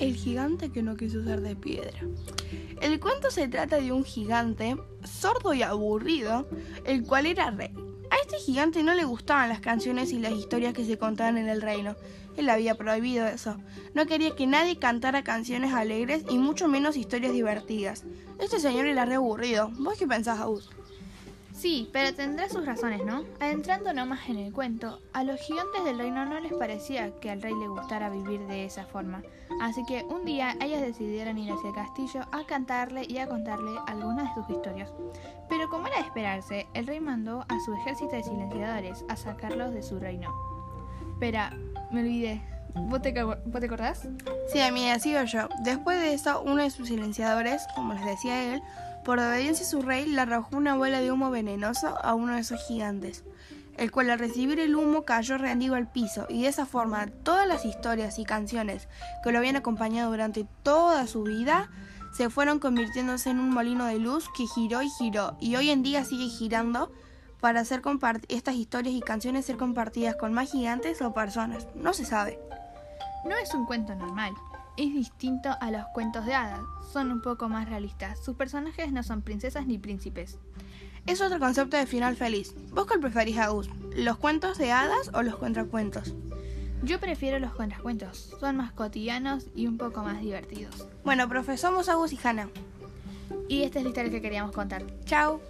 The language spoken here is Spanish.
El gigante que no quiso ser de piedra. El cuento se trata de un gigante sordo y aburrido, el cual era rey. A este gigante no le gustaban las canciones y las historias que se contaban en el reino. Él había prohibido eso. No quería que nadie cantara canciones alegres y mucho menos historias divertidas. Este señor era re aburrido. ¿Vos qué pensás, Agus? Sí, pero tendrá sus razones, ¿no? Adentrando nomás en el cuento, a los gigantes del reino no les parecía que al rey le gustara vivir de esa forma, así que un día ellos decidieron ir hacia el castillo a cantarle y a contarle algunas de sus historias. Pero como era de esperarse, el rey mandó a su ejército de silenciadores a sacarlos de su reino. Espera, me olvidé. ¿Vos te, ¿Vos te acordás? Sí, amiga, sigo yo. Después de eso, uno de sus silenciadores, como les decía él, por obediencia a su rey, le arrojó una bola de humo venenoso a uno de esos gigantes, el cual al recibir el humo cayó rendido al piso, y de esa forma todas las historias y canciones que lo habían acompañado durante toda su vida se fueron convirtiéndose en un molino de luz que giró y giró, y hoy en día sigue girando para hacer estas historias y canciones ser compartidas con más gigantes o personas. No se sabe. No es un cuento normal es distinto a los cuentos de hadas, son un poco más realistas. Sus personajes no son princesas ni príncipes. Es otro concepto de final feliz. ¿Vos cuál preferís, Agus? ¿Los cuentos de hadas o los contracuentos? Yo prefiero los contracuentos, son más cotidianos y un poco más divertidos. Bueno, profe, somos Agus y Hannah. Y esta es la historia que queríamos contar. Chao.